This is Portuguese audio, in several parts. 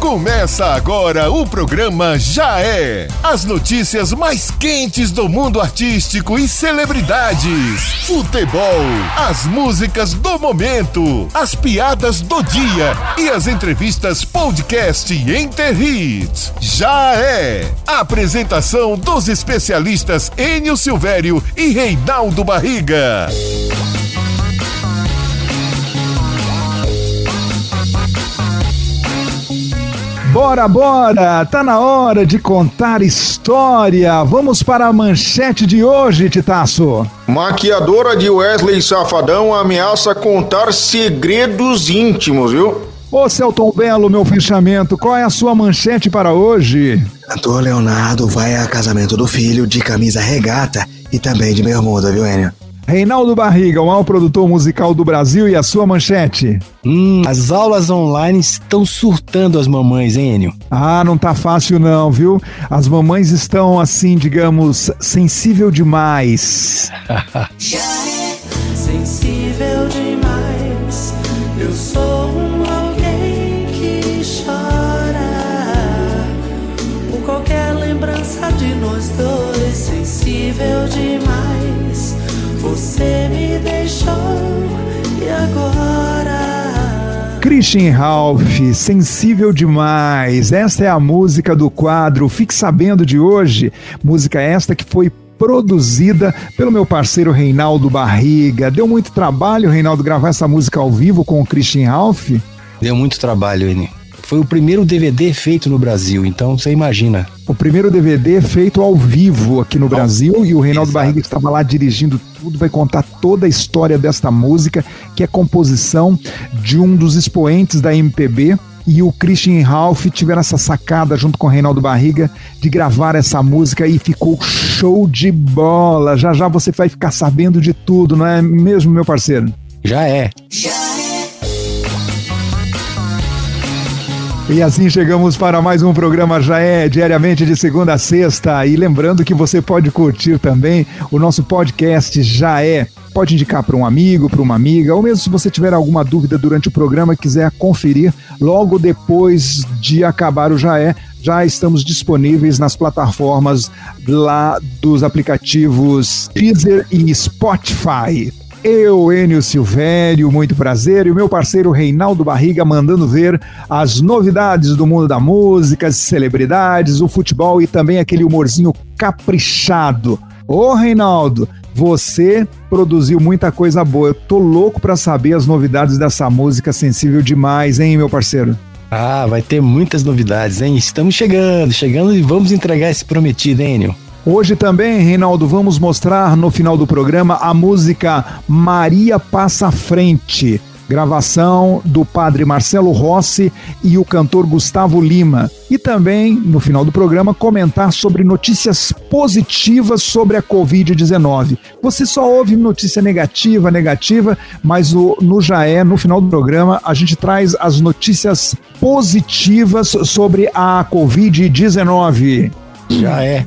Começa agora o programa Já É. As notícias mais quentes do mundo artístico e celebridades. Futebol, as músicas do momento, as piadas do dia e as entrevistas podcast Enter Hits. Já É. Apresentação dos especialistas Enio Silvério e Reinaldo Barriga. Bora, bora! Tá na hora de contar história. Vamos para a manchete de hoje, Titaço. Maquiadora de Wesley Safadão ameaça contar segredos íntimos, viu? Ô Celton Belo, meu fechamento, qual é a sua manchete para hoje? Cantor Leonardo vai a casamento do filho de camisa regata e também de bermuda, viu, Enio? Reinaldo Barriga, o maior produtor musical do Brasil e a sua manchete. Hum, as aulas online estão surtando as mamães, hein, Enio? Ah, não tá fácil não, viu? As mamães estão assim, digamos, sensível demais. sensível demais. Eu sou um alguém que chora por qualquer lembrança de nós dois. Sensível Christian Ralph, sensível demais. Esta é a música do quadro Fique Sabendo de hoje. Música esta que foi produzida pelo meu parceiro Reinaldo Barriga. Deu muito trabalho, Reinaldo, gravar essa música ao vivo com o Christian Ralph? Deu muito trabalho, Eni. Foi o primeiro DVD feito no Brasil, então você imagina. O primeiro DVD feito ao vivo aqui no Brasil e o Reinaldo Exato. Barriga estava lá dirigindo tudo, vai contar toda a história desta música, que é composição de um dos expoentes da MPB, e o Christian Ralph tiveram essa sacada junto com o Reinaldo Barriga de gravar essa música e ficou show de bola. Já já você vai ficar sabendo de tudo, não é mesmo, meu parceiro? Já é. Já E assim chegamos para mais um programa Já é diariamente de segunda a sexta. E lembrando que você pode curtir também o nosso podcast Já é. Pode indicar para um amigo, para uma amiga, ou mesmo se você tiver alguma dúvida durante o programa e quiser conferir logo depois de acabar o Já é, já estamos disponíveis nas plataformas lá dos aplicativos Deezer e Spotify. Eu, Enio Silvério, muito prazer, e o meu parceiro Reinaldo Barriga mandando ver as novidades do mundo da música, as celebridades, o futebol e também aquele humorzinho caprichado. Ô Reinaldo, você produziu muita coisa boa. Eu tô louco para saber as novidades dessa música sensível demais, hein, meu parceiro? Ah, vai ter muitas novidades, hein? Estamos chegando, chegando e vamos entregar esse prometido, hein, Enio? Hoje também, Reinaldo, vamos mostrar no final do programa a música Maria Passa Frente, gravação do padre Marcelo Rossi e o cantor Gustavo Lima. E também, no final do programa, comentar sobre notícias positivas sobre a Covid-19. Você só ouve notícia negativa, negativa, mas o, no Já É, no final do programa, a gente traz as notícias positivas sobre a Covid-19. Já é.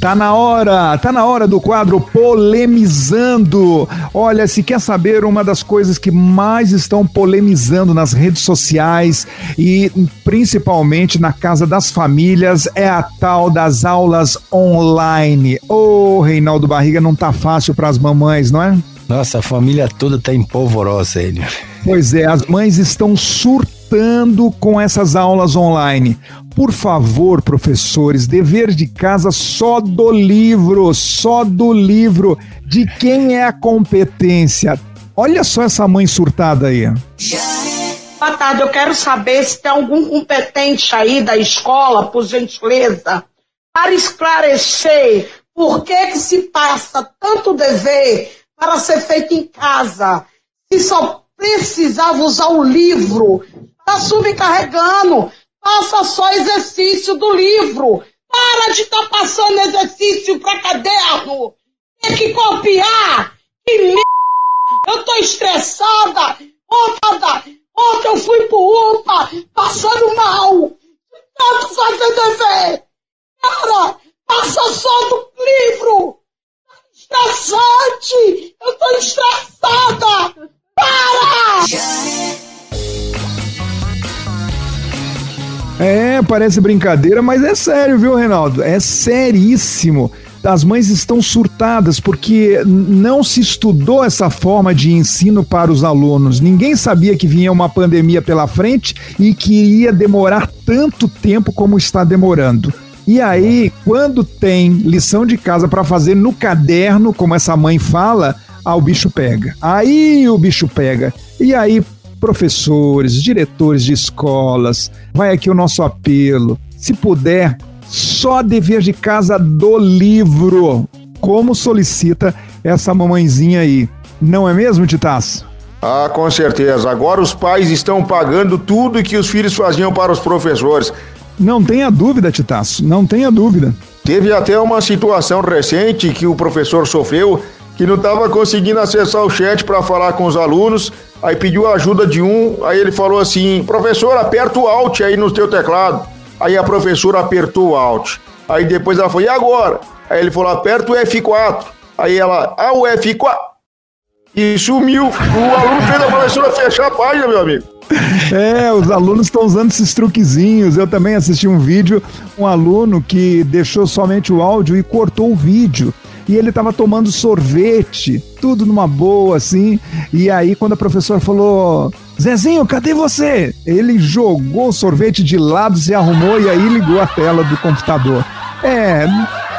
Tá na hora, tá na hora do quadro Polemizando. Olha, se quer saber uma das coisas que mais estão polemizando nas redes sociais e principalmente na casa das famílias é a tal das aulas online. Ô, oh, Reinaldo Barriga, não tá fácil para as mamães, não é? Nossa, a família toda tá em polvorosa, ele. Pois é, as mães estão surtando com essas aulas online. Por favor, professores, dever de casa só do livro, só do livro. De quem é a competência? Olha só essa mãe surtada aí. Boa tarde, eu quero saber se tem algum competente aí da escola, por gentileza, para esclarecer por que, que se passa tanto dever para ser feito em casa. Se só precisava usar o livro, está subcarregando. Faça só exercício do livro. Para de estar tá passando exercício para caderno. Tem que copiar. Que merda. Eu tô estressada. Ontem, ontem eu fui pro UPA passando mal. Tanto fazer dever. Cara, passa só do livro. Tá estressante. Eu tô estressada. Para! É, parece brincadeira, mas é sério, viu, Reinaldo? É seríssimo. As mães estão surtadas porque não se estudou essa forma de ensino para os alunos. Ninguém sabia que vinha uma pandemia pela frente e que iria demorar tanto tempo como está demorando. E aí, quando tem lição de casa para fazer no caderno, como essa mãe fala, ah, o bicho pega. Aí o bicho pega. E aí, professores, diretores de escolas, vai aqui o nosso apelo. Se puder, só dever de casa do livro, como solicita essa mamãezinha aí. Não é mesmo, Titaço? Ah, com certeza. Agora os pais estão pagando tudo que os filhos faziam para os professores. Não tenha dúvida, Titaço, não tenha dúvida. Teve até uma situação recente que o professor sofreu que não estava conseguindo acessar o chat para falar com os alunos, aí pediu a ajuda de um, aí ele falou assim: professor, aperta o Alt aí no teu teclado. Aí a professora apertou o Alt. Aí depois ela falou: e agora? Aí ele falou: aperta o F4. Aí ela: ah, o F4. E sumiu. O aluno fez a professora fechar a página, meu amigo. É, os alunos estão usando esses truquezinhos. Eu também assisti um vídeo, um aluno que deixou somente o áudio e cortou o vídeo e ele estava tomando sorvete, tudo numa boa, assim. E aí, quando a professora falou: Zezinho, cadê você? Ele jogou o sorvete de lado, se arrumou e aí ligou a tela do computador. É,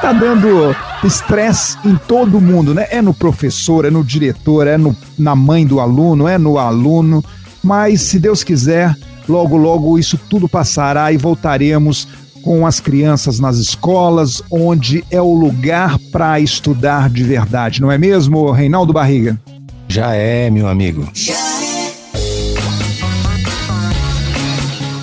tá dando estresse em todo mundo, né? É no professor, é no diretor, é no, na mãe do aluno, é no aluno. Mas, se Deus quiser, logo, logo isso tudo passará e voltaremos com as crianças nas escolas, onde é o lugar para estudar de verdade, não é mesmo, Reinaldo Barriga? Já é, meu amigo.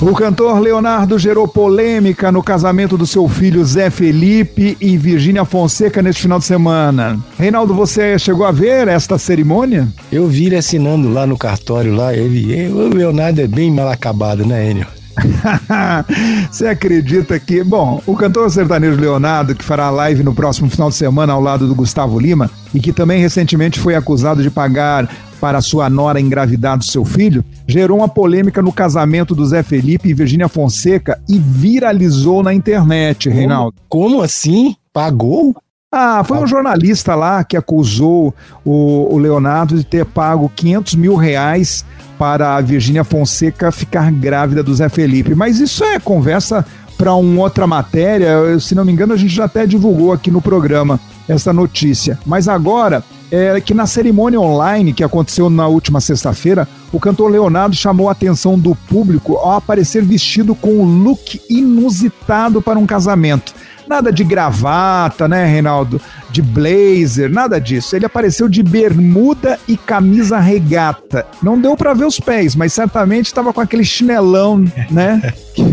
O cantor Leonardo gerou polêmica no casamento do seu filho Zé Felipe e Virgínia Fonseca neste final de semana. Reinaldo, você chegou a ver esta cerimônia? Eu vi ele assinando lá no cartório lá, ele, o Leonardo é bem mal acabado, né, Enio? Você acredita que. Bom, o cantor sertanejo Leonardo, que fará live no próximo final de semana ao lado do Gustavo Lima, e que também recentemente foi acusado de pagar para sua nora engravidar do seu filho, gerou uma polêmica no casamento do Zé Felipe e Virgínia Fonseca e viralizou na internet, Reinaldo. Como assim? Pagou? Ah, foi um jornalista lá que acusou o, o Leonardo de ter pago 500 mil reais para a Virgínia Fonseca ficar grávida do Zé Felipe. Mas isso é conversa para uma outra matéria. Se não me engano, a gente já até divulgou aqui no programa essa notícia. Mas agora é que na cerimônia online que aconteceu na última sexta-feira, o cantor Leonardo chamou a atenção do público ao aparecer vestido com um look inusitado para um casamento. Nada de gravata, né, Reinaldo? De blazer, nada disso. Ele apareceu de bermuda e camisa regata. Não deu para ver os pés, mas certamente estava com aquele chinelão, né? Que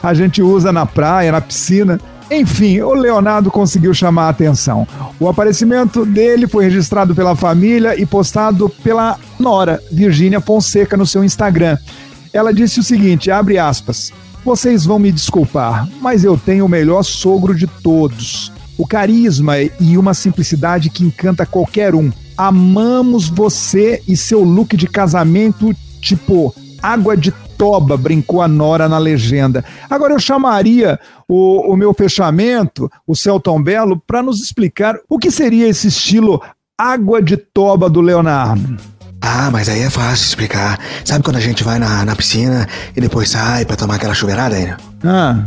a gente usa na praia, na piscina. Enfim, o Leonardo conseguiu chamar a atenção. O aparecimento dele foi registrado pela família e postado pela nora, Virgínia Fonseca, no seu Instagram. Ela disse o seguinte: abre aspas. Vocês vão me desculpar, mas eu tenho o melhor sogro de todos. O carisma e uma simplicidade que encanta qualquer um. Amamos você e seu look de casamento, tipo água de toba, brincou a Nora na legenda. Agora eu chamaria o, o meu fechamento, o Celton Belo, para nos explicar o que seria esse estilo água de toba do Leonardo. Ah, mas aí é fácil explicar. Sabe quando a gente vai na, na piscina e depois sai pra tomar aquela chuveirada, Enio? Ah,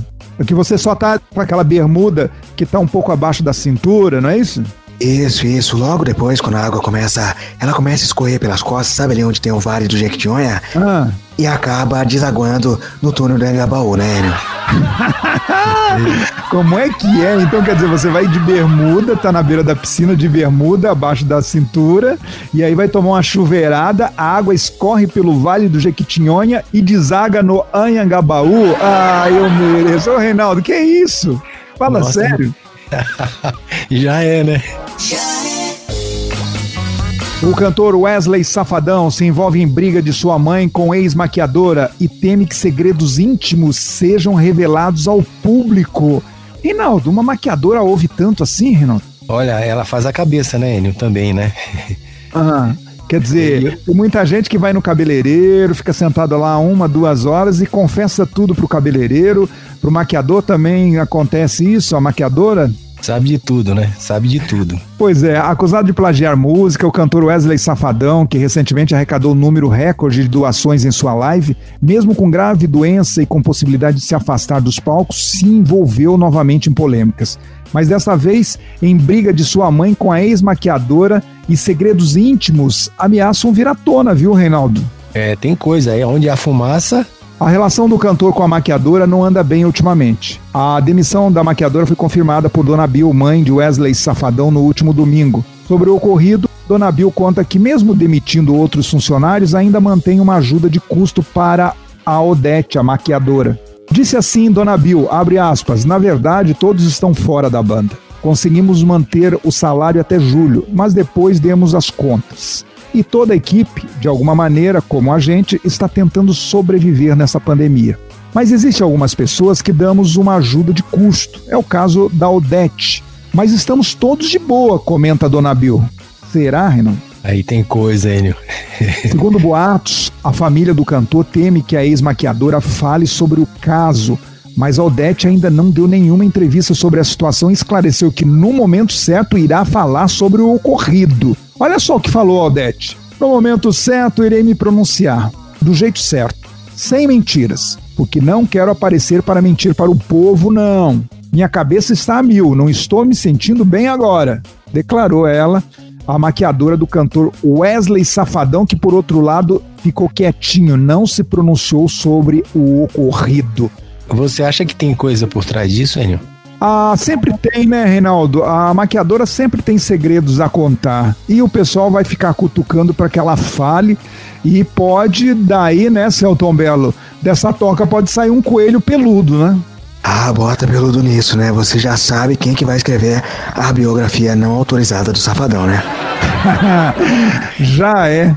que você só tá com aquela bermuda que tá um pouco abaixo da cintura, não é isso? Isso, isso. Logo depois, quando a água começa. Ela começa a escorrer pelas costas, sabe ali onde tem o vale do Jequitinhonha? Ah. E acaba desaguando no túnel do Engabaú, né, Enio? Como é que é? Então, quer dizer, você vai de bermuda, tá na beira da piscina de bermuda, abaixo da cintura, e aí vai tomar uma chuveirada, a água escorre pelo Vale do Jequitinhonha e desaga no Anhangabaú. Ah, eu mereço. Ô, Reinaldo, que é isso? Fala Nossa, sério. Já é, né? O cantor Wesley Safadão se envolve em briga de sua mãe com ex-maquiadora e teme que segredos íntimos sejam revelados ao público. Reinaldo, uma maquiadora ouve tanto assim, Reinaldo? Olha, ela faz a cabeça, né, Enio? Também, né? Ah, Quer dizer, tem muita gente que vai no cabeleireiro, fica sentado lá uma, duas horas e confessa tudo pro cabeleireiro. Pro maquiador também acontece isso, a maquiadora Sabe de tudo, né? Sabe de tudo. Pois é, acusado de plagiar música, o cantor Wesley Safadão, que recentemente arrecadou o número recorde de doações em sua live, mesmo com grave doença e com possibilidade de se afastar dos palcos, se envolveu novamente em polêmicas. Mas dessa vez em briga de sua mãe com a ex-maquiadora e segredos íntimos ameaçam vir à tona, viu, Reinaldo? É, tem coisa aí, onde há fumaça, a relação do cantor com a maquiadora não anda bem ultimamente. A demissão da maquiadora foi confirmada por Dona Bill, mãe de Wesley Safadão, no último domingo. Sobre o ocorrido, Dona Bill conta que, mesmo demitindo outros funcionários, ainda mantém uma ajuda de custo para a Odete, a maquiadora. Disse assim Dona Bill, abre aspas, na verdade todos estão fora da banda. Conseguimos manter o salário até julho, mas depois demos as contas. E toda a equipe, de alguma maneira, como a gente, está tentando sobreviver nessa pandemia. Mas existem algumas pessoas que damos uma ajuda de custo. É o caso da Odete. Mas estamos todos de boa, comenta Dona Bill. Será, Renan? Aí tem coisa, Enio. Segundo boatos, a família do cantor teme que a ex-maquiadora fale sobre o caso, mas a Odete ainda não deu nenhuma entrevista sobre a situação e esclareceu que no momento certo irá falar sobre o ocorrido. Olha só o que falou Odete. No momento certo irei me pronunciar, do jeito certo, sem mentiras, porque não quero aparecer para mentir para o povo, não. Minha cabeça está a mil, não estou me sentindo bem agora, declarou ela, a maquiadora do cantor Wesley Safadão, que por outro lado ficou quietinho, não se pronunciou sobre o ocorrido. Você acha que tem coisa por trás disso, Enio? Ah, sempre tem, né, Reinaldo? A maquiadora sempre tem segredos a contar. E o pessoal vai ficar cutucando para que ela fale. E pode, daí, né, Celton Belo? Dessa toca pode sair um coelho peludo, né? Ah, bota peludo nisso, né? Você já sabe quem que vai escrever a biografia não autorizada do Safadão, né? já é.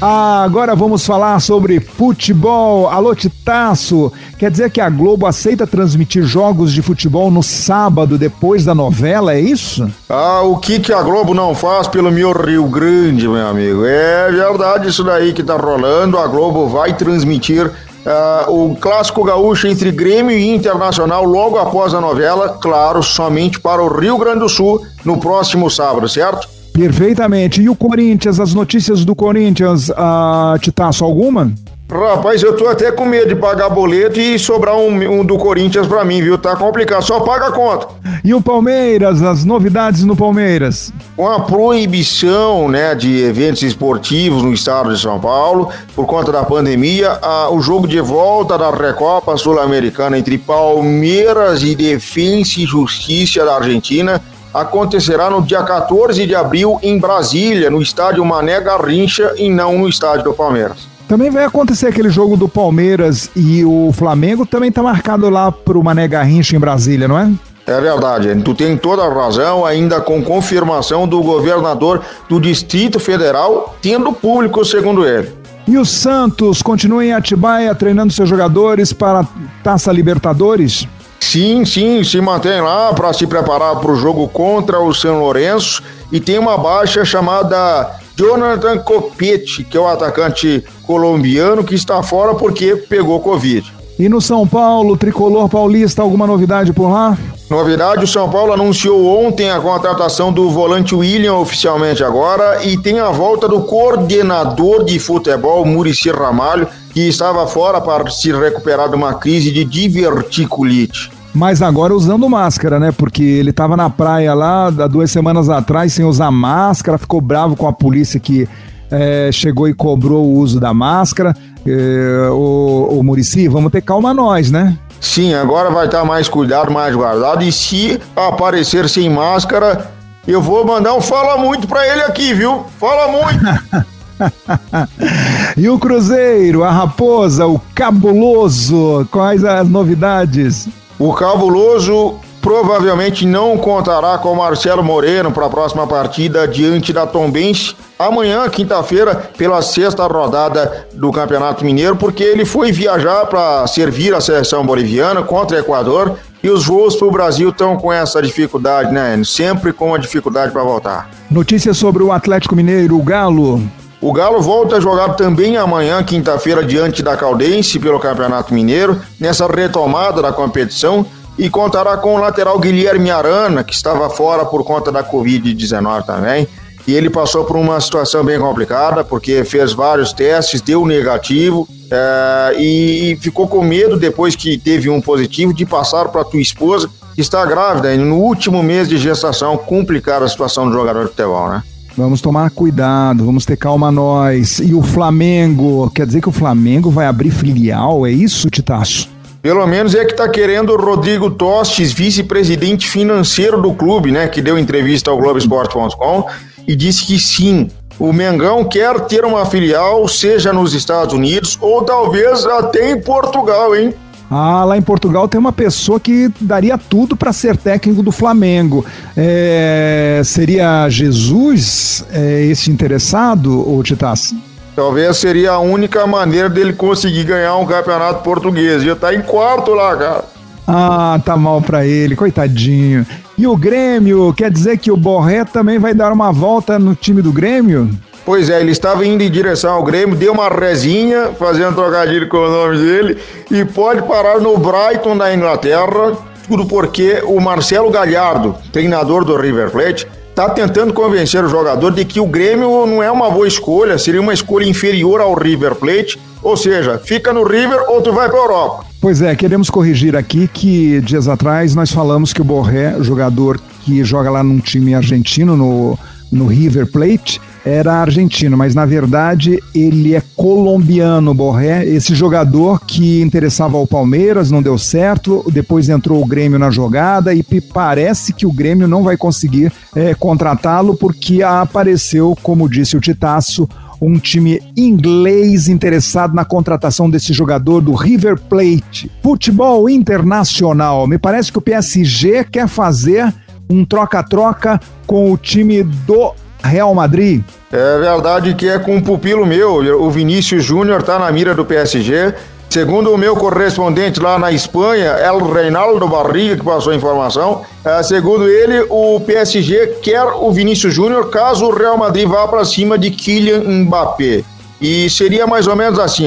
Ah, agora vamos falar sobre futebol. Alô, Titaço. Quer dizer que a Globo aceita transmitir jogos de futebol no sábado depois da novela, é isso? Ah, o que, que a Globo não faz pelo meu Rio Grande, meu amigo? É verdade isso daí que tá rolando. A Globo vai transmitir uh, o clássico gaúcho entre Grêmio e Internacional logo após a novela, claro, somente para o Rio Grande do Sul no próximo sábado, certo? Perfeitamente. E o Corinthians, as notícias do Corinthians, uh, Titaço, alguma? Rapaz, eu tô até com medo de pagar boleto e sobrar um, um do Corinthians pra mim, viu? Tá complicado, só paga a conta. E o Palmeiras, as novidades no Palmeiras? Com a proibição, né, de eventos esportivos no estado de São Paulo, por conta da pandemia, a, o jogo de volta da Recopa Sul-Americana entre Palmeiras e Defensa e Justiça da Argentina acontecerá no dia 14 de abril em Brasília, no estádio Mané Garrincha e não no estádio do Palmeiras. Também vai acontecer aquele jogo do Palmeiras e o Flamengo, também está marcado lá para o Mané Garrincha em Brasília, não é? É verdade, tu tem toda a razão, ainda com confirmação do governador do Distrito Federal, tendo público, segundo ele. E o Santos continua em Atibaia treinando seus jogadores para a Taça Libertadores? Sim, sim, se mantém lá para se preparar para o jogo contra o São Lourenço e tem uma baixa chamada Jonathan Copete, que é o atacante colombiano que está fora porque pegou Covid. E no São Paulo, tricolor paulista, alguma novidade por lá? Novidade, o São Paulo anunciou ontem a contratação do volante William oficialmente agora e tem a volta do coordenador de futebol Murici Ramalho, que estava fora para se recuperar de uma crise de diverticulite. Mas agora usando máscara, né? Porque ele estava na praia lá há duas semanas atrás sem usar máscara, ficou bravo com a polícia que é, chegou e cobrou o uso da máscara. É, o, o Murici, vamos ter calma nós, né? Sim, agora vai estar mais cuidado, mais guardado. E se aparecer sem máscara, eu vou mandar um fala muito para ele aqui, viu? Fala muito! e o Cruzeiro, a Raposa, o Cabuloso, quais as novidades? O Cabuloso provavelmente não contará com Marcelo Moreno para a próxima partida diante da Tombense amanhã, quinta-feira, pela sexta rodada do Campeonato Mineiro, porque ele foi viajar para servir a seleção boliviana contra o Equador E os voos para o Brasil estão com essa dificuldade, né? Sempre com uma dificuldade para voltar. Notícias sobre o Atlético Mineiro, o Galo. O Galo volta a jogar também amanhã, quinta-feira, diante da Caldense pelo Campeonato Mineiro, nessa retomada da competição, e contará com o lateral Guilherme Arana, que estava fora por conta da Covid-19 também. E ele passou por uma situação bem complicada, porque fez vários testes, deu negativo, é, e ficou com medo, depois que teve um positivo, de passar para a tua esposa, que está grávida, e no último mês de gestação, complicar a situação do jogador de futebol, né? Vamos tomar cuidado, vamos ter calma nós. E o Flamengo, quer dizer que o Flamengo vai abrir filial, é isso, Titaço? Pelo menos é que está querendo o Rodrigo Tostes, vice-presidente financeiro do clube, né? Que deu entrevista ao Globoesporte.com e disse que sim, o Mengão quer ter uma filial, seja nos Estados Unidos ou talvez até em Portugal, hein? Ah, lá em Portugal tem uma pessoa que daria tudo para ser técnico do Flamengo. É, seria Jesus é, esse interessado, ou Titas? Talvez seria a única maneira dele conseguir ganhar um campeonato português. Já tá em quarto lá, cara. Ah, tá mal para ele, coitadinho. E o Grêmio, quer dizer que o Borré também vai dar uma volta no time do Grêmio? Pois é, ele estava indo em direção ao Grêmio, deu uma resinha, fazendo trocadilho com o nome dele, e pode parar no Brighton da Inglaterra, tudo porque o Marcelo Galhardo, treinador do River Plate, está tentando convencer o jogador de que o Grêmio não é uma boa escolha, seria uma escolha inferior ao River Plate, ou seja, fica no River ou tu vai para Europa. Pois é, queremos corrigir aqui que dias atrás nós falamos que o Borré, jogador que joga lá num time argentino, no, no River Plate, era argentino, mas na verdade ele é colombiano, Borré. Esse jogador que interessava ao Palmeiras, não deu certo, depois entrou o Grêmio na jogada e parece que o Grêmio não vai conseguir é, contratá-lo porque apareceu, como disse o Titaço, um time inglês interessado na contratação desse jogador do River Plate. Futebol internacional. Me parece que o PSG quer fazer um troca-troca com o time do Real Madrid. É verdade que é com um pupilo meu, o Vinícius Júnior está na mira do PSG. Segundo o meu correspondente lá na Espanha, El Reinaldo Barriga, que passou a informação, é, segundo ele, o PSG quer o Vinícius Júnior caso o Real Madrid vá para cima de Kylian Mbappé. E seria mais ou menos assim,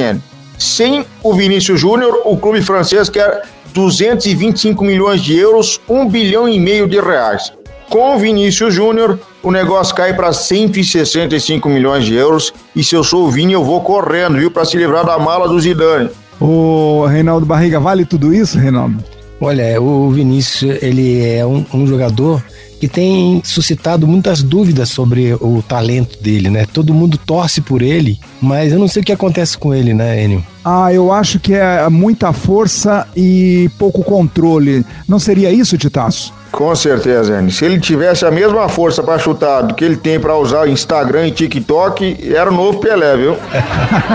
sem o Vinícius Júnior, o clube francês quer 225 milhões de euros, 1 bilhão e meio de reais. Com o Vinícius Júnior, o negócio cai para 165 milhões de euros. E se eu sou o Vini, eu vou correndo, viu, para se livrar da mala do Zidane. Ô, Reinaldo Barriga, vale tudo isso, Reinaldo? Olha, o Vinícius, ele é um, um jogador que tem suscitado muitas dúvidas sobre o talento dele, né? Todo mundo torce por ele, mas eu não sei o que acontece com ele, né, Enio? Ah, eu acho que é muita força e pouco controle. Não seria isso, Titaço? Com certeza, Enio. Se ele tivesse a mesma força para chutar do que ele tem para usar Instagram e TikTok, era o novo Pelé, viu?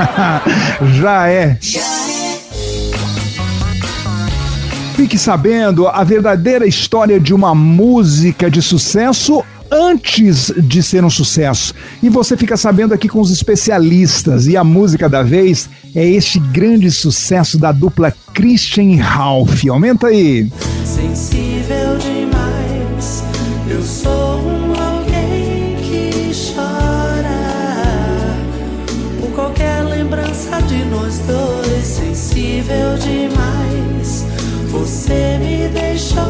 Já é. Fique sabendo a verdadeira história de uma música de sucesso antes de ser um sucesso. E você fica sabendo aqui com os especialistas. E a música da vez é este grande sucesso da dupla Christian Ralph. Aumenta aí. Sensível demais, eu sou um alguém que chora qualquer lembrança de nós dois. Sensível demais, você me deixou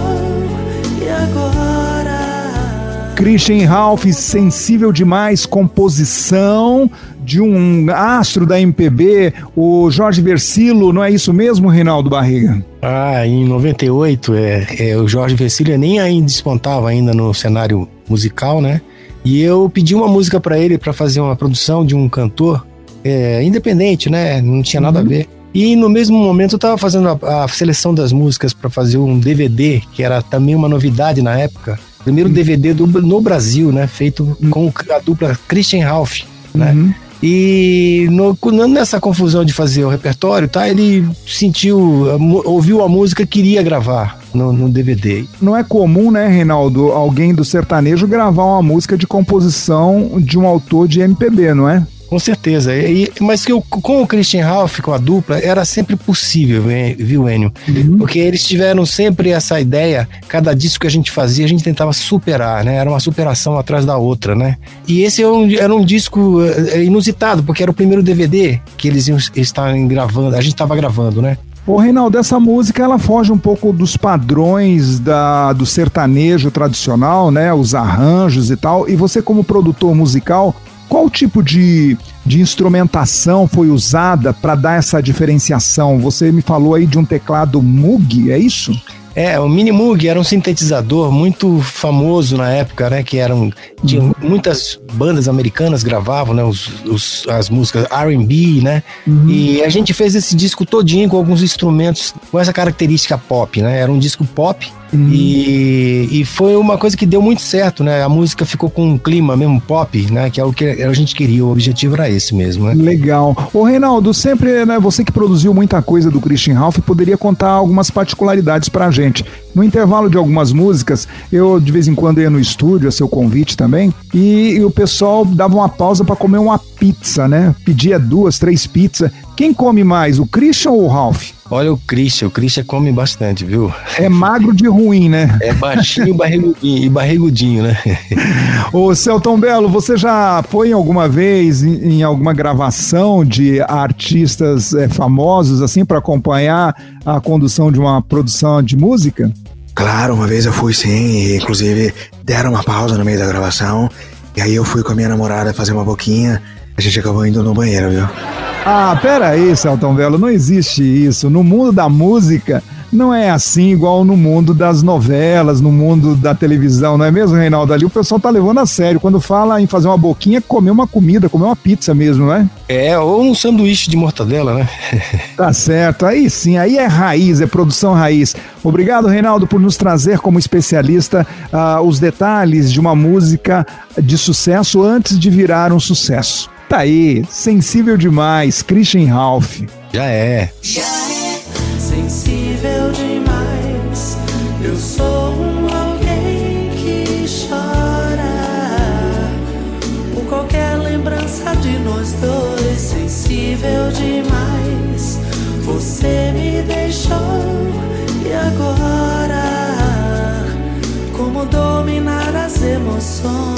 e agora? Christian Ralph, sensível demais, composição de um astro da MPB, o Jorge Versilo, não é isso mesmo, Reinaldo Barriga? Ah, em 98, é, é, o Jorge Versilo nem ainda despontava ainda no cenário musical, né? E eu pedi uma música para ele para fazer uma produção de um cantor é, independente, né? Não tinha nada Uhum. a ver. E no mesmo momento eu tava fazendo a, a seleção das músicas para fazer um DVD, que era também uma novidade na época. Primeiro DVD do, no Brasil, né? Feito com a dupla Christian Ralph, né? Uhum. E no- nessa confusão de fazer o repertório, tá? Ele sentiu, ouviu a música, queria gravar no, no DVD. Não é comum, né, Reinaldo, alguém do sertanejo gravar uma música de composição de um autor de MPB, não é? Com certeza. E, mas que eu, com o Christian Ralph, com a dupla, era sempre possível, viu, Enio? Uhum. Porque eles tiveram sempre essa ideia, cada disco que a gente fazia, a gente tentava superar, né? Era uma superação atrás da outra, né? E esse era um, era um disco eh, inusitado, porque era o primeiro DVD que eles iam estar gravando, a gente estava gravando, né? Ô, Reinaldo, essa música ela foge um pouco dos padrões da, do sertanejo tradicional, né? Os arranjos e tal. E você, como produtor musical, qual tipo de, de instrumentação foi usada para dar essa diferenciação? Você me falou aí de um teclado Moog, é isso? É, o Mini Moog era um sintetizador muito famoso na época, né? Que eram. Tinha, uhum. Muitas bandas americanas gravavam, né? Os, os as músicas RB, né? Uhum. E a gente fez esse disco todinho com alguns instrumentos com essa característica pop, né? Era um disco pop Uhum. E, e foi uma coisa que deu muito certo, né? A música ficou com um clima mesmo pop, né? Que é o que a gente queria, o objetivo era esse mesmo, né? Legal. Ô Reinaldo, sempre, né, você que produziu muita coisa do Christian Ralph, poderia contar algumas particularidades pra gente. No intervalo de algumas músicas, eu de vez em quando ia no estúdio, a seu convite também, e, e o pessoal dava uma pausa para comer uma pizza, né? Pedia duas, três pizzas. Quem come mais, o Christian ou o Ralph? Olha o Christian, o Christian come bastante, viu? É magro de ruim, né? É baixinho barrigudinho, e barrigudinho, né? Ô Celton Belo, você já foi alguma vez em, em alguma gravação de artistas é, famosos, assim, para acompanhar a condução de uma produção de música? Claro, uma vez eu fui sim, e inclusive deram uma pausa no meio da gravação, e aí eu fui com a minha namorada fazer uma boquinha, a gente acabou indo no banheiro, viu? Ah, pera aí, Celton Velo, não existe isso. No mundo da música, não é assim igual no mundo das novelas, no mundo da televisão, não é mesmo, Reinaldo? Ali o pessoal tá levando a sério. Quando fala em fazer uma boquinha, comer uma comida, comer uma pizza mesmo, né? É, ou um sanduíche de mortadela, né? tá certo. Aí sim, aí é raiz, é produção raiz. Obrigado, Reinaldo, por nos trazer como especialista uh, os detalhes de uma música de sucesso antes de virar um sucesso. Tá aí, sensível demais, Christian Ralph. Já é. Já é sensível demais. Eu sou um alguém que chora por qualquer lembrança de nós dois. Sensível demais. Você me deixou e agora como dominar as emoções?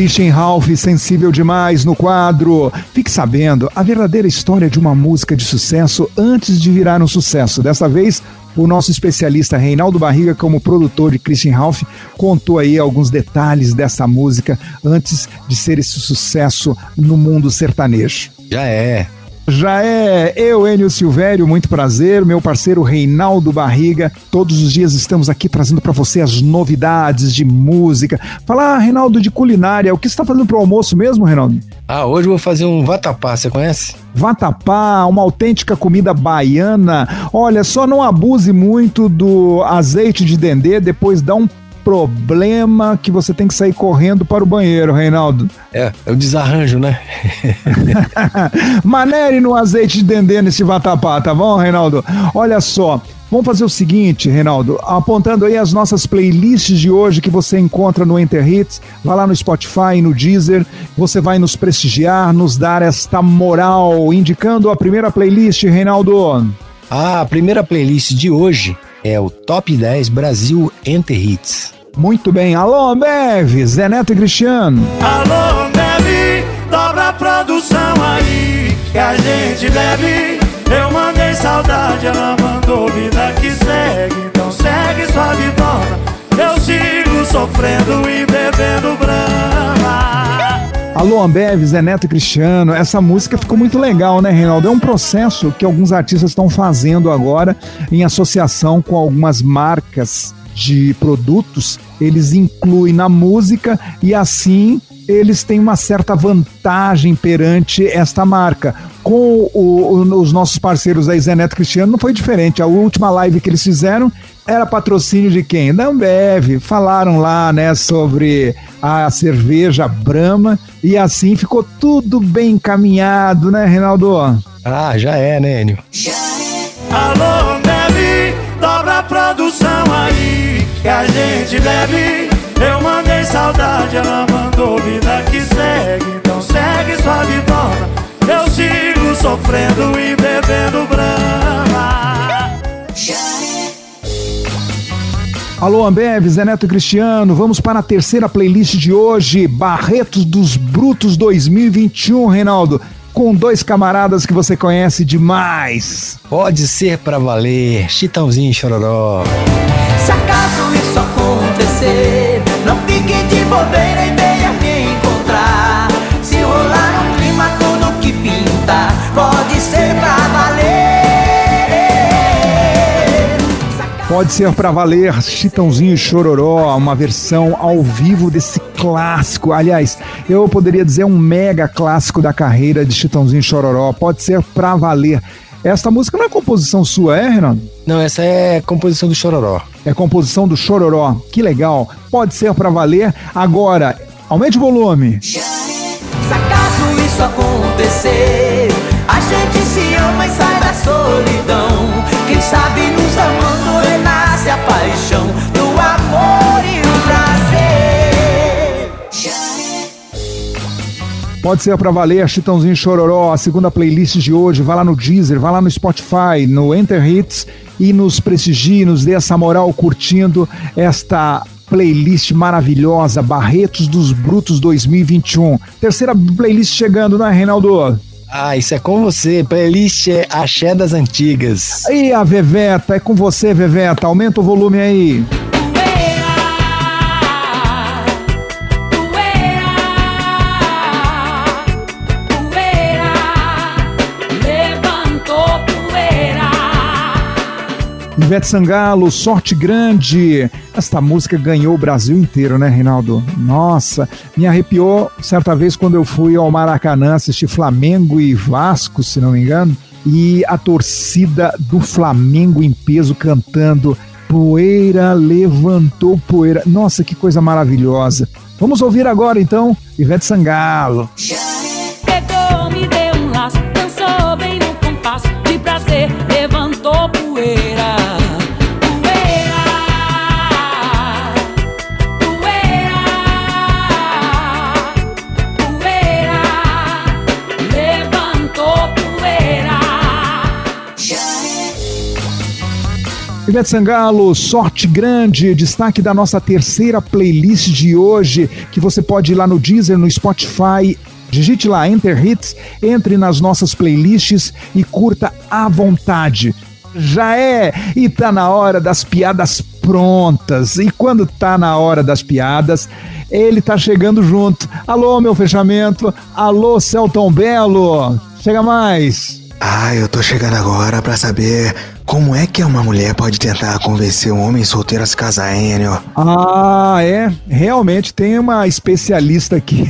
Christian Ralph, sensível demais no quadro. Fique sabendo a verdadeira história de uma música de sucesso antes de virar um sucesso. Dessa vez, o nosso especialista Reinaldo Barriga, como produtor de Christian Ralph, contou aí alguns detalhes dessa música antes de ser esse sucesso no mundo sertanejo. Já é. Já é eu, Enio Silvério, muito prazer, meu parceiro Reinaldo Barriga. Todos os dias estamos aqui trazendo para você as novidades de música. Falar, Reinaldo, de culinária. O que você está fazendo para o almoço mesmo, Reinaldo? Ah, hoje eu vou fazer um vatapá, você conhece? Vatapá, uma autêntica comida baiana. Olha, só não abuse muito do azeite de dendê, depois dá um problema que você tem que sair correndo para o banheiro, Reinaldo. É, é o desarranjo, né? Manere no azeite de dendê nesse vatapá, tá bom, Reinaldo? Olha só, Vamos fazer o seguinte, Reinaldo, apontando aí as nossas playlists de hoje que você encontra no Enter Hits, vai lá no Spotify no Deezer, você vai nos prestigiar, nos dar esta moral, indicando a primeira playlist, Reinaldo. Ah, a primeira playlist de hoje é o Top 10 Brasil Enter Hits. Muito bem. Alô, Bev, Zé Neto e Cristiano. Alô, Bev, dobra a produção aí que a gente bebe. Eu mandei saudade, ela mandou vida que segue. Então segue sua vidona. Eu sigo sofrendo e bebendo brama. Alô Ambev, Zé Neto e Cristiano, essa música ficou muito legal, né, Reinaldo? É um processo que alguns artistas estão fazendo agora em associação com algumas marcas de produtos, eles incluem na música e assim eles têm uma certa vantagem perante esta marca. Com o, o, os nossos parceiros aí, Zé Neto Cristiano, não foi diferente. A última live que eles fizeram era patrocínio de quem? Da Ambev. Falaram lá, né, sobre a cerveja Brahma e assim ficou tudo bem encaminhado, né, Reinaldo? Ah, já é, né, Enio? Alô, Ambev, dobra a produção aí que a gente bebe. Eu mandei saudade, ela mandou vida que segue. Então segue sua vidona. Eu sigo sofrendo e bebendo brama. Alô Ambev, Zé Neto Cristiano, vamos para a terceira playlist de hoje, Barretos dos Brutos 2021, Reinaldo, com dois camaradas que você conhece demais. Pode ser pra valer, Chitãozinho e Chororó. Se acaso isso acontecer, não fique de bobeira Pode ser pra valer, Chitãozinho e Chororó, uma versão ao vivo desse clássico. Aliás, eu poderia dizer um mega clássico da carreira de Chitãozinho e Chororó. Pode ser pra valer. Esta música não é composição sua, é, Renan? Não, essa é composição do Chororó. É composição do Chororó. Que legal. Pode ser pra valer. Agora, aumente o volume. Se acaso isso acontecer, a gente se ama e sai da solidão. Paixão do amor e o prazer. Pode ser pra valer, Chitãozinho Chororó, a segunda playlist de hoje. Vai lá no Deezer, vai lá no Spotify, no Enter Hits e nos prestigie, nos dê essa moral curtindo esta playlist maravilhosa, Barretos dos Brutos 2021. Terceira playlist chegando, não é, Reinaldo? Ah, isso é com você, playlist é Axé das Antigas. E a Veveta, é com você, Veveta. Aumenta o volume aí. Ivete Sangalo, Sorte Grande. Esta música ganhou o Brasil inteiro, né, Reinaldo? Nossa, me arrepiou certa vez quando eu fui ao Maracanã assistir Flamengo e Vasco, se não me engano, e a torcida do Flamengo em peso cantando Poeira levantou poeira. Nossa, que coisa maravilhosa. Vamos ouvir agora então Ivete Sangalo. Pegou, Ivete Sangalo, Sorte Grande, destaque da nossa terceira playlist de hoje, que você pode ir lá no Deezer, no Spotify, digite lá Enter Hits, entre nas nossas playlists e curta à vontade. Já é, e tá na hora das piadas prontas. E quando tá na hora das piadas, ele tá chegando junto. Alô, meu fechamento. Alô, Celton Belo. Chega mais. Ah, eu tô chegando agora pra saber como é que uma mulher pode tentar convencer um homem solteiro a se casar, hein, Enio? Ah, é? Realmente tem uma especialista aqui.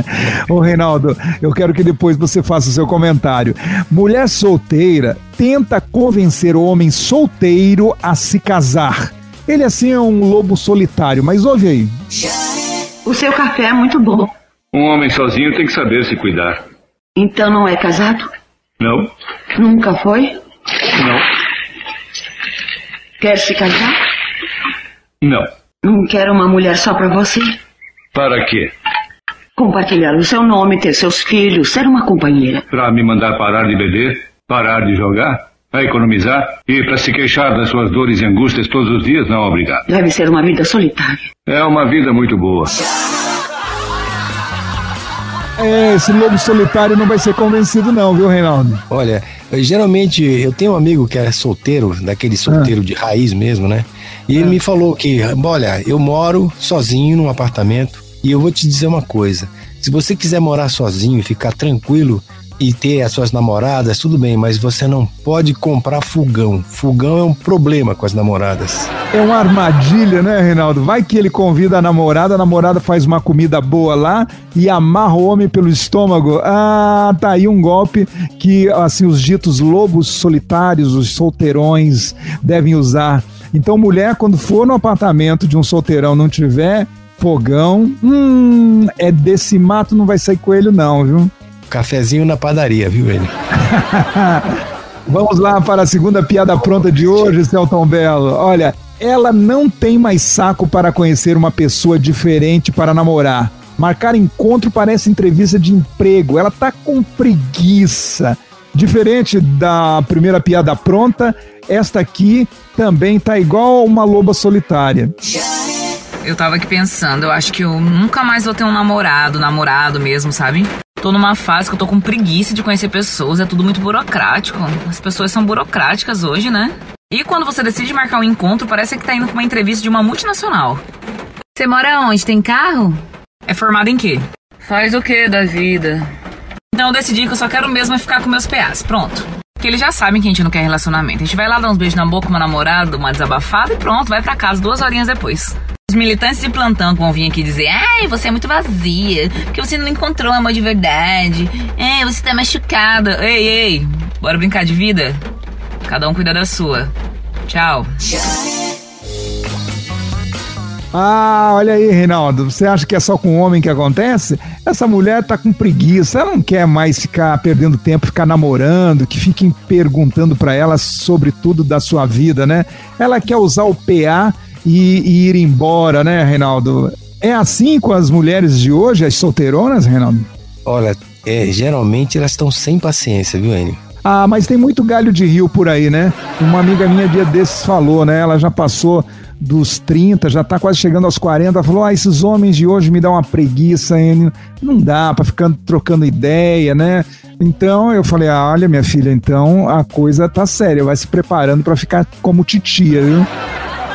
Ô, Reinaldo, eu quero que depois você faça o seu comentário. Mulher solteira tenta convencer o homem solteiro a se casar. Ele, assim, é um lobo solitário, mas ouve aí. O seu café é muito bom. Um homem sozinho tem que saber se cuidar. Então não é casado? Não? Nunca foi? Não. Quer se casar? Não. Não quer uma mulher só pra você? Para quê? Compartilhar o seu nome, ter seus filhos, ser uma companheira. Para me mandar parar de beber? Parar de jogar? Para economizar? E para se queixar das suas dores e angústias todos os dias? Não, obrigado. Deve ser uma vida solitária. É uma vida muito boa. É, esse lobo solitário não vai ser convencido, não, viu, Reinaldo? Olha, eu, geralmente eu tenho um amigo que é solteiro, daquele solteiro de raiz mesmo, né? E ele me falou que, olha, eu moro sozinho num apartamento e eu vou te dizer uma coisa: se você quiser morar sozinho e ficar tranquilo e ter as suas namoradas, tudo bem, mas você não pode comprar fogão. Fogão é um problema com as namoradas. É uma armadilha, né, Reinaldo? Vai que ele convida a namorada, a namorada faz uma comida boa lá e amarra o homem pelo estômago. Ah, tá aí um golpe que, assim, os ditos lobos solitários, os solteirões, devem usar. Então, mulher, quando for no apartamento de um solteirão não tiver fogão, hum, é desse mato não vai sair coelho, não, viu? Cafezinho na padaria, viu ele? Vamos lá para a segunda piada pronta de hoje, Celton Belo. Olha, ela não tem mais saco para conhecer uma pessoa diferente para namorar. Marcar encontro parece entrevista de emprego. Ela tá com preguiça. Diferente da primeira piada pronta, esta aqui também tá igual uma loba solitária. Eu tava aqui pensando, eu acho que eu nunca mais vou ter um namorado, namorado mesmo, sabe? Tô numa fase que eu tô com preguiça de conhecer pessoas, é tudo muito burocrático. As pessoas são burocráticas hoje, né? E quando você decide marcar um encontro, parece que tá indo pra uma entrevista de uma multinacional. Você mora onde? Tem carro? É formado em quê? Faz o quê da vida? Então eu decidi que eu só quero mesmo é ficar com meus PAs. Pronto. Porque eles já sabem que a gente não quer relacionamento. A gente vai lá dar uns beijos na boca uma namorada, uma desabafada e pronto, vai pra casa duas horinhas depois. Os militantes de plantão vão vir aqui dizer Ai, você é muito vazia, que você não encontrou amor de verdade. Ei, você tá machucada. Ei, ei, bora brincar de vida? Cada um cuida da sua. Tchau. Ah, olha aí, Reinaldo. Você acha que é só com homem que acontece? Essa mulher tá com preguiça. Ela não quer mais ficar perdendo tempo, ficar namorando, que fiquem perguntando para ela sobre tudo da sua vida, né? Ela quer usar o PA e, e ir embora, né, Reinaldo? É assim com as mulheres de hoje, as solteironas, Reinaldo? Olha, é, geralmente elas estão sem paciência, viu, Enio? Ah, mas tem muito galho de rio por aí, né? Uma amiga minha dia desses falou, né? Ela já passou dos 30, já tá quase chegando aos 40, falou: "Ah, esses homens de hoje me dão uma preguiça, Enio. Não dá para ficar trocando ideia, né?" Então eu falei: ah, "Olha, minha filha, então a coisa tá séria, vai se preparando para ficar como titia, viu?"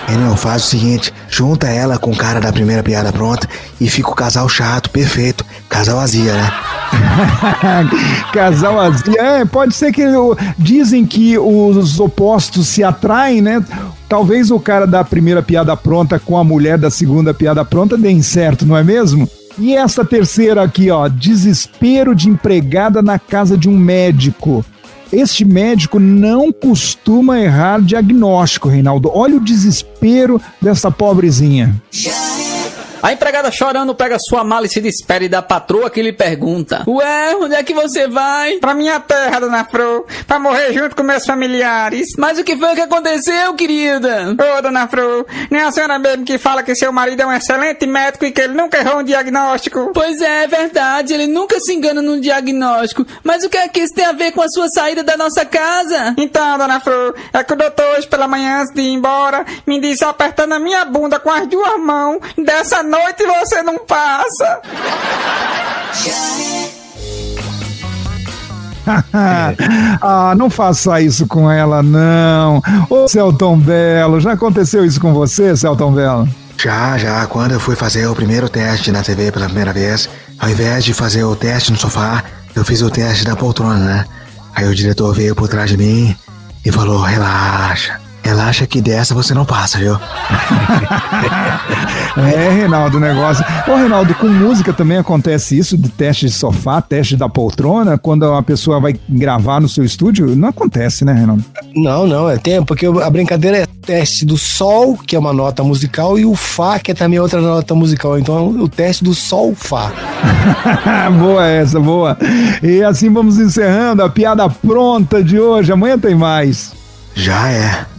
Enio, faz o seguinte, junta ela com o cara da primeira piada pronta e fica o casal chato, perfeito. Casal azia, né? Casal azia. É, pode ser que dizem que os opostos se atraem, né? Talvez o cara da primeira piada pronta com a mulher da segunda piada pronta deem certo, não é mesmo? E essa terceira aqui, ó, desespero de empregada na casa de um médico. Este médico não costuma errar diagnóstico, Reinaldo. Olha o desespero dessa pobrezinha. A empregada chorando pega sua mala e se despede da patroa que lhe pergunta: Ué, onde é que você vai? Pra minha terra, dona Fro, pra morrer junto com meus familiares. Mas o que foi que aconteceu, querida? Ô, dona Fro, nem a senhora mesmo que fala que seu marido é um excelente médico e que ele nunca errou um diagnóstico. Pois é, é verdade, ele nunca se engana num diagnóstico. Mas o que é que isso tem a ver com a sua saída da nossa casa? Então, dona Fro, é que o doutor hoje pela manhã, antes de ir embora, me disse apertando a minha bunda com as duas mãos, dessa noite você não passa. ah, não faça isso com ela, não. Ô, Celton Belo, já aconteceu isso com você, Celton Belo? Já, já. Quando eu fui fazer o primeiro teste na TV pela primeira vez, ao invés de fazer o teste no sofá, eu fiz o teste da poltrona, né? Aí o diretor veio por trás de mim e falou: relaxa, relaxa que dessa você não passa, viu? é, Reinaldo, o negócio. Ô, Reinaldo, com música também acontece isso, de teste de sofá, teste da poltrona, quando a pessoa vai gravar no seu estúdio, não acontece, né, Reinaldo? Não, não, é tempo, porque a brincadeira é teste do sol, que é uma nota musical, e o Fá, que é também outra nota musical. Então, o teste do sol Fá. boa essa, boa. E assim vamos encerrando a piada pronta de hoje. Amanhã tem mais. Já é.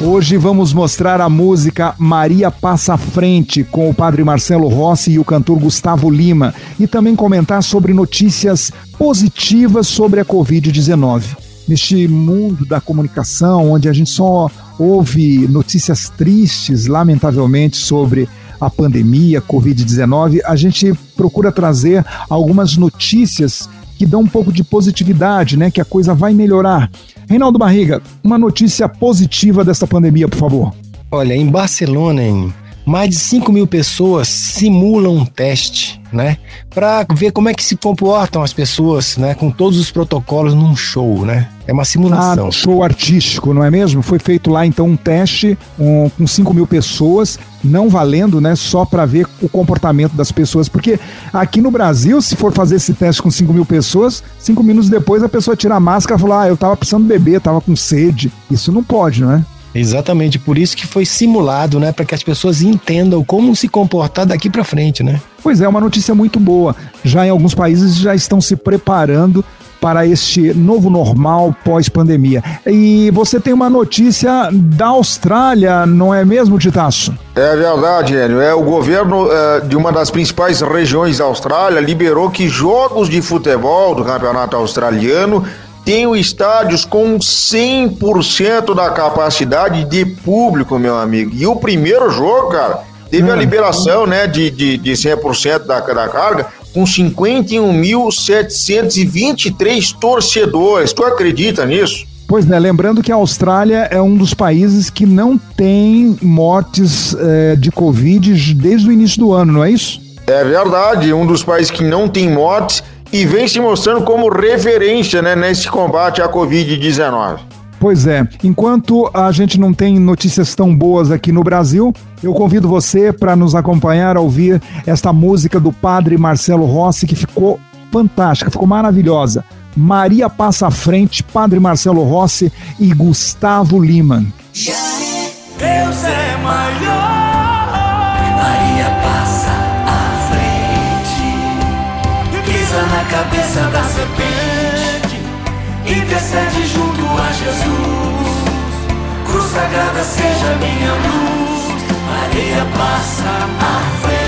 Hoje vamos mostrar a música Maria Passa Frente com o padre Marcelo Rossi e o cantor Gustavo Lima e também comentar sobre notícias positivas sobre a Covid-19. Neste mundo da comunicação, onde a gente só ouve notícias tristes, lamentavelmente, sobre a pandemia, Covid-19, a gente procura trazer algumas notícias que dão um pouco de positividade, né? Que a coisa vai melhorar. Reinaldo Barriga, uma notícia positiva dessa pandemia, por favor. Olha, em Barcelona, em mais de 5 mil pessoas simulam um teste, né? Para ver como é que se comportam as pessoas, né? Com todos os protocolos num show, né? É uma simulação. Ah, show artístico, não é mesmo? Foi feito lá então um teste um, com 5 mil pessoas, não valendo, né? Só para ver o comportamento das pessoas. Porque aqui no Brasil, se for fazer esse teste com 5 mil pessoas, cinco minutos depois a pessoa tira a máscara e fala: Ah, eu tava precisando beber, tava com sede. Isso não pode, não é? Exatamente, por isso que foi simulado, né, para que as pessoas entendam como se comportar daqui para frente, né? Pois é, uma notícia muito boa. Já em alguns países já estão se preparando para este novo normal pós-pandemia. E você tem uma notícia da Austrália, não é mesmo, Titaço? É verdade, Hélio. É, o governo é, de uma das principais regiões da Austrália liberou que jogos de futebol do campeonato australiano tenham estádios com 100% da capacidade de público, meu amigo. E o primeiro jogo, cara, teve a liberação né, de, de, de 100% da, da carga com 51.723 torcedores. Tu acredita nisso? Pois né, lembrando que a Austrália é um dos países que não tem mortes eh, de Covid desde o início do ano, não é isso? É verdade, um dos países que não tem mortes e vem se mostrando como referência né, nesse combate à Covid-19. Pois é, enquanto a gente não tem notícias tão boas aqui no Brasil, eu convido você para nos acompanhar a ouvir esta música do padre Marcelo Rossi, que ficou fantástica, ficou maravilhosa. Maria Passa à Frente, Padre Marcelo Rossi e Gustavo Lima. Deus é maior. Cabeça da serpente. Intercede junto a Jesus. Cruz sagrada seja minha luz. Maria passa à frente.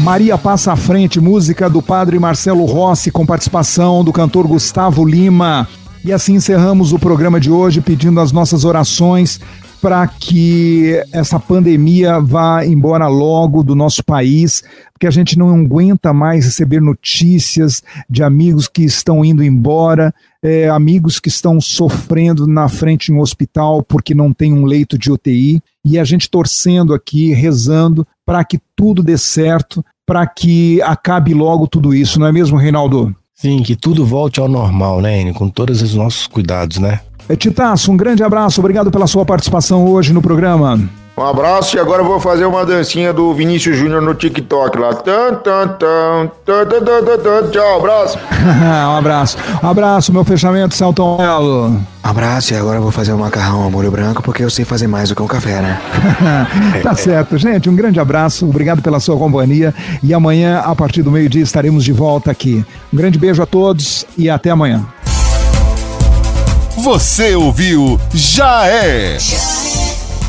Maria Passa à Frente, música do padre Marcelo Rossi, com participação do cantor Gustavo Lima. E assim encerramos o programa de hoje pedindo as nossas orações para que essa pandemia vá embora logo do nosso país, porque a gente não aguenta mais receber notícias de amigos que estão indo embora, é, amigos que estão sofrendo na frente em um hospital porque não tem um leito de UTI, e a gente torcendo aqui, rezando para que tudo dê certo, para que acabe logo tudo isso, não é mesmo, Reinaldo? Sim, que tudo volte ao normal, né, Enio? Com todos os nossos cuidados, né? É, Titaço, um grande abraço, obrigado pela sua participação hoje no programa. Um abraço e agora eu vou fazer uma dancinha do Vinícius Júnior no TikTok lá. Tan, tan, tan, tan, tan, tan, tan, tan. Tchau, abraço. um abraço. Um abraço, meu fechamento, Celton Melo. Abraço e agora eu vou fazer um macarrão ao molho branco porque eu sei fazer mais do que um café, né? tá certo, gente. Um grande abraço, obrigado pela sua companhia. E amanhã, a partir do meio-dia, estaremos de volta aqui. Um grande beijo a todos e até amanhã. Você ouviu Já É.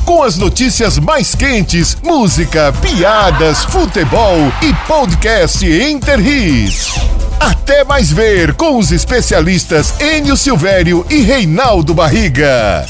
Com as notícias mais quentes, música, piadas, futebol e podcast Inter Hits. Até mais ver com os especialistas Enio Silvério e Reinaldo Barriga.